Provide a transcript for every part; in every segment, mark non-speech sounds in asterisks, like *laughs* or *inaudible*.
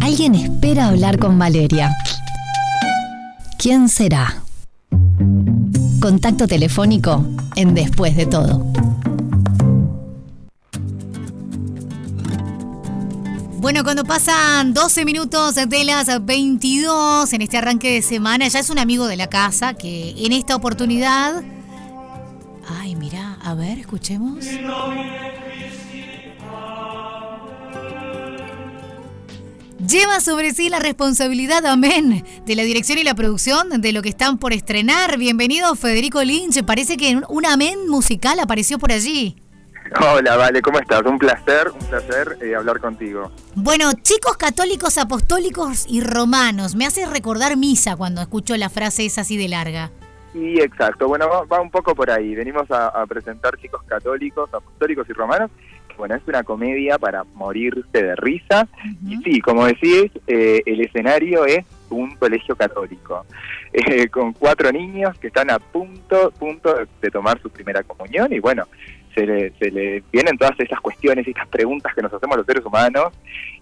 Alguien espera hablar con Valeria. ¿Quién será? Contacto telefónico en Después de todo. Bueno, cuando pasan 12 minutos de las 22 en este arranque de semana, ya es un amigo de la casa que en esta oportunidad... Ay, mira, a ver, escuchemos. Lleva sobre sí la responsabilidad, amén, de la dirección y la producción de lo que están por estrenar. Bienvenido Federico Lynch. Parece que un amén musical apareció por allí. Hola, Vale, ¿cómo estás? Un placer, un placer eh, hablar contigo. Bueno, chicos católicos, apostólicos y romanos, me hace recordar misa cuando escucho la frase esa así de larga. Sí, exacto. Bueno, va, un poco por ahí. Venimos a, presentar chicos católicos, apostólicos y romanos. Bueno, es una comedia para morirse de risa. Y sí, como decís, eh, el escenario es un colegio católico, *laughs* eh, con cuatro niños que están a punto, punto de tomar su primera comunión. Y bueno, se le, vienen todas esas cuestiones y estas preguntas que nos hacemos los seres humanos,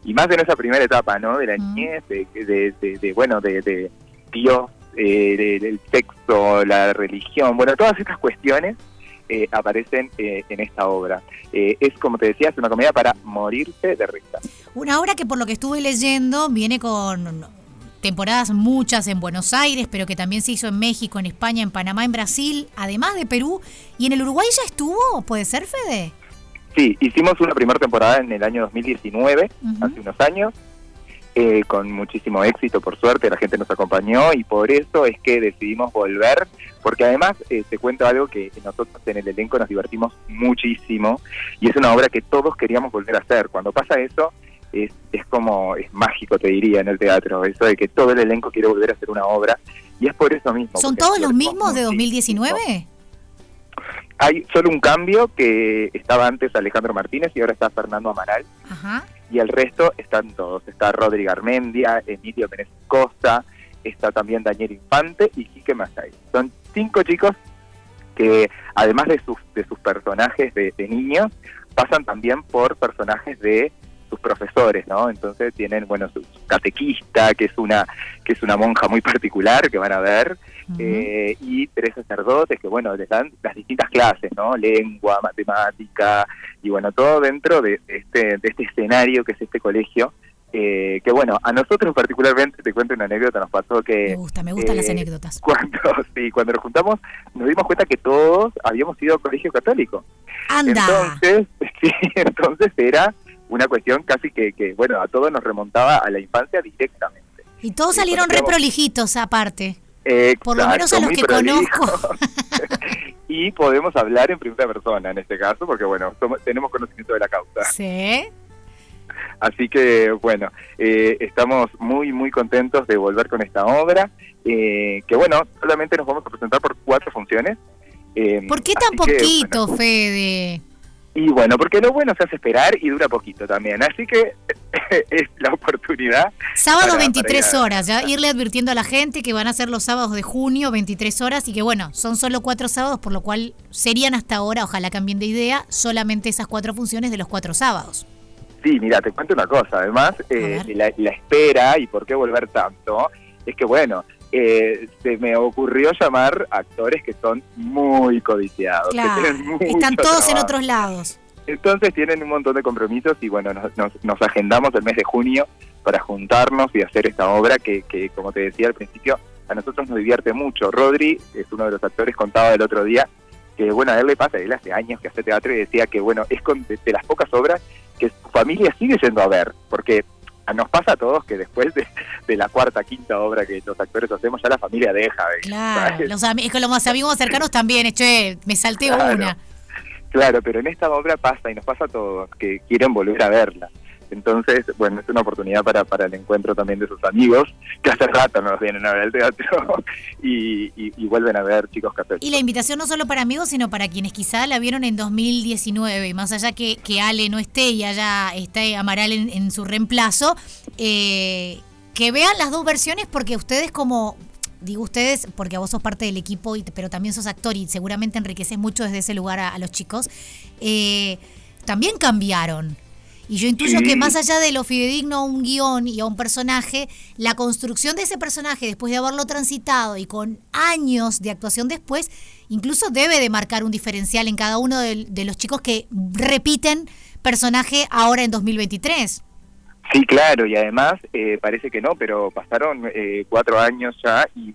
y más en esa primera etapa, ¿no? De la niñez, de, de, bueno, de, Dios, eh, del sexo, la religión, bueno, todas estas cuestiones eh, aparecen eh, en esta obra. es, como te decía, es una comedia para morirse de risa. Una obra que por lo que estuve leyendo viene con temporadas muchas en Buenos Aires, pero que también se hizo en México, en España, en Panamá, en Brasil, además de Perú. ¿Y en el Uruguay ya estuvo? ¿Puede ser, Fede? Sí, hicimos una primera temporada en el año 2019, hace unos años, eh, con muchísimo éxito, por suerte, la gente nos acompañó y por eso es que decidimos volver, porque además eh, te cuento algo que nosotros en el elenco nos divertimos muchísimo y es una obra que todos queríamos volver a hacer. Cuando pasa eso, es, es como, es mágico, te diría, en el teatro, eso de que todo el elenco quiere volver a hacer una obra, y es por eso mismo. ¿Son todos los mismos de 2019? Hay solo un cambio que estaba antes Alejandro Martínez y ahora está Fernando Amaral. Y el resto están todos. Está Rodrigo Armendia, Emilio Pérez Costa, está también Daniel Infante y Quique Masay. Son cinco chicos que además de sus, de sus personajes de niños, pasan también por personajes de sus profesores, ¿no? Entonces tienen, bueno, su, catequista, que es una que es una monja muy particular que van a ver, eh, y tres sacerdotes que, bueno, les dan las distintas clases, ¿no? Lengua, matemática, y bueno, todo dentro de este, de este escenario que es este colegio, eh, que bueno, a nosotros particularmente, te cuento una anécdota, nos pasó que... Me gusta, me gustan las eh, anécdotas. Cuando, *laughs* sí, cuando nos juntamos nos dimos cuenta que todos habíamos ido a colegio católico. Anda. Entonces, *laughs* sí, entonces era una cuestión casi que, que, bueno, a todos nos remontaba a la infancia directamente. Y todos salieron re prolijitos aparte. Por lo menos a los que conozco. *laughs* y podemos hablar en primera persona en este caso, porque bueno, tenemos conocimiento de la causa. Sí. Así que bueno, eh, estamos muy, muy contentos de volver con esta obra, eh, que bueno, solamente nos vamos a presentar por cuatro funciones. Eh, ¿Por qué tan poquito, Fede? Y bueno, porque lo bueno se hace esperar y dura poquito también. Así que *laughs* es la oportunidad. Sábado 23 horas, ya irle advirtiendo a la gente que van a ser los sábados de junio 23 horas y que bueno, son solo cuatro sábados, por lo cual serían hasta ahora, ojalá cambien de idea, solamente esas cuatro funciones de los cuatro sábados. Sí, mira, te cuento una cosa, además, eh, la, la espera y por qué volver tanto, es que bueno, eh, se me ocurrió llamar actores que son muy codiciados. están todos en otros lados. Entonces tienen un montón de compromisos y bueno, nos, agendamos el mes de junio para juntarnos y hacer esta obra que, que, como te decía al principio, a nosotros nos divierte mucho. Rodri es uno de los actores, contaba el otro día que bueno, a él le pasa, él hace años que hace teatro y decía que bueno, es con, de las pocas obras que su familia sigue yendo a ver, porque nos pasa a todos que después de, la cuarta, quinta obra que los actores hacemos, ya la familia deja. Claro, *laughs* los, con los amigos cercanos también, che, me salté una. Claro, pero en esta obra pasa y nos pasa a todos que quieren volver a verla. Entonces, bueno, es una oportunidad para, para el encuentro también de sus amigos, que hace rato no nos vienen a ver el teatro *laughs* y, vuelven a ver chicos católicos. Y la invitación no solo para amigos, sino para quienes quizá la vieron en 2019, más allá que, que Ale no esté y allá esté Amaral en, su reemplazo, eh, que vean las dos versiones porque ustedes como digo ustedes porque a vos sos parte del equipo, y, pero también sos actor y seguramente enriqueces mucho desde ese lugar a, los chicos, eh, también cambiaron Y yo intuyo que más allá de lo fidedigno a un guion y a un personaje, la construcción de ese personaje después de haberlo transitado y con años de actuación después, incluso debe de marcar un diferencial en cada uno de, los chicos que repiten personaje ahora en 2023. Sí, claro, y además eh, parece que no, pero pasaron eh, cuatro años ya y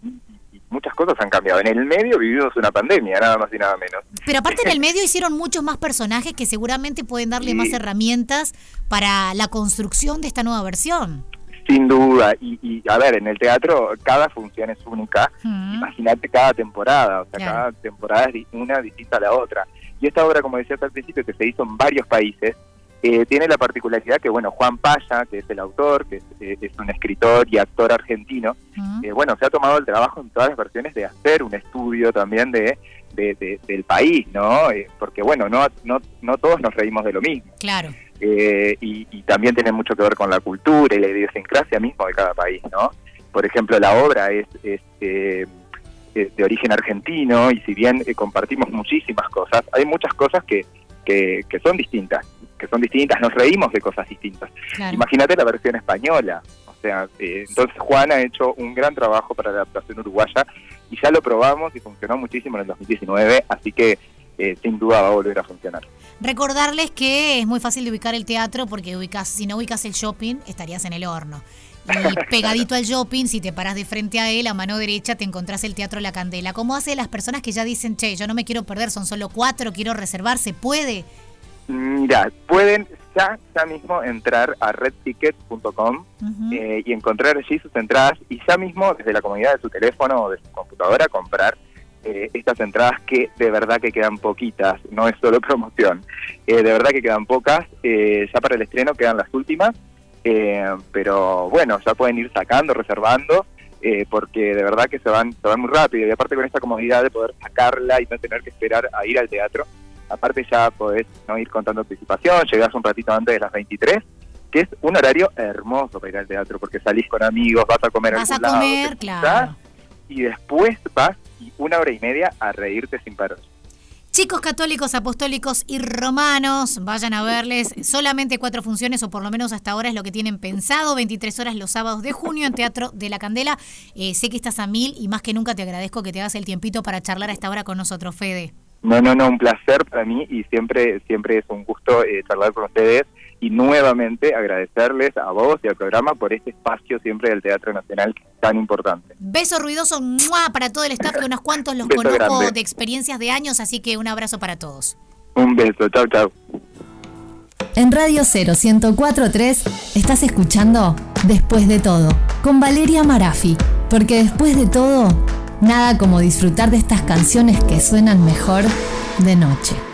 muchas cosas han cambiado. En el medio vivimos una pandemia, nada más y nada menos. Pero aparte en el medio hicieron muchos más personajes que seguramente pueden darle más herramientas para la construcción de esta nueva versión. Sin duda, y, a ver, en el teatro cada función es única, imagínate cada temporada, o sea, cada temporada es una distinta a la otra. Y esta obra, como decías al principio, que se hizo en varios países, eh, tiene la particularidad que, bueno, Juan Paya, que es el autor, que es, eh, un escritor y actor argentino, eh, bueno, se ha tomado el trabajo en todas las versiones de hacer un estudio también de, del país, ¿no? porque, bueno, no, no, no todos nos reímos de lo mismo. Claro. Y, también tiene mucho que ver con la cultura y la idiosincrasia mismo de cada país, ¿no? Por ejemplo, la obra es, es de origen argentino y si bien compartimos muchísimas cosas, hay muchas cosas que, que, que son distintas que son distintas, nos reímos de cosas distintas. Imagínate la versión española. O sea, eh, entonces Juan ha hecho un gran trabajo para la adaptación uruguaya y ya lo probamos y funcionó muchísimo en el 2019, así que eh, sin duda va a volver a funcionar. Recordarles que es muy fácil de ubicar el teatro porque ubicas, si no ubicas el shopping estarías en el horno. Y pegadito al shopping, si te paras de frente a él, a mano derecha te encontrás el Teatro La Candela. ¿Cómo hace las personas que ya dicen, che, yo no me quiero perder, son solo cuatro, quiero reservar? ¿Se puede? Mira, pueden ya, ya mismo entrar a redticket.com eh, y encontrar allí sus entradas y ya mismo desde la comunidad de su teléfono o de su computadora comprar eh, estas entradas que de verdad que quedan poquitas, no es solo *laughs* promoción, eh, de verdad que quedan pocas, ya para el estreno quedan las últimas, pero bueno, ya pueden ir sacando, reservando. porque de verdad que se van, se van muy rápido y aparte con esta comodidad de poder sacarla y no tener que esperar a ir al teatro, Aparte ya podés no ir contando anticipación, llegás un ratito antes de las 23, que es un horario hermoso para ir al teatro, porque salís con amigos, vas a comer Vas a comer, claro. Y después vas una hora y media a reírte sin parar. Chicos católicos, apostólicos y romanos, vayan a verles solamente cuatro funciones, o por lo menos hasta ahora es lo que tienen pensado, 23 horas los sábados de junio en Teatro de la Candela. Eh, sé que estás a mil y más que nunca te agradezco que te hagas el tiempito para charlar a esta hora con nosotros, Fede. No, no, no, un placer para mí y siempre, siempre es un gusto eh, charlar con ustedes y nuevamente agradecerles a vos y al programa por este espacio siempre del Teatro Nacional tan importante. Beso ruidoso para todo el staff, que unos cuantos los conozco de experiencias de años, así que un abrazo para todos. Un beso, chao, chao. En Radio 0 1043 estás escuchando Después de todo, con Valeria Marafi, porque después de todo Nada como disfrutar de estas canciones que suenan mejor de noche.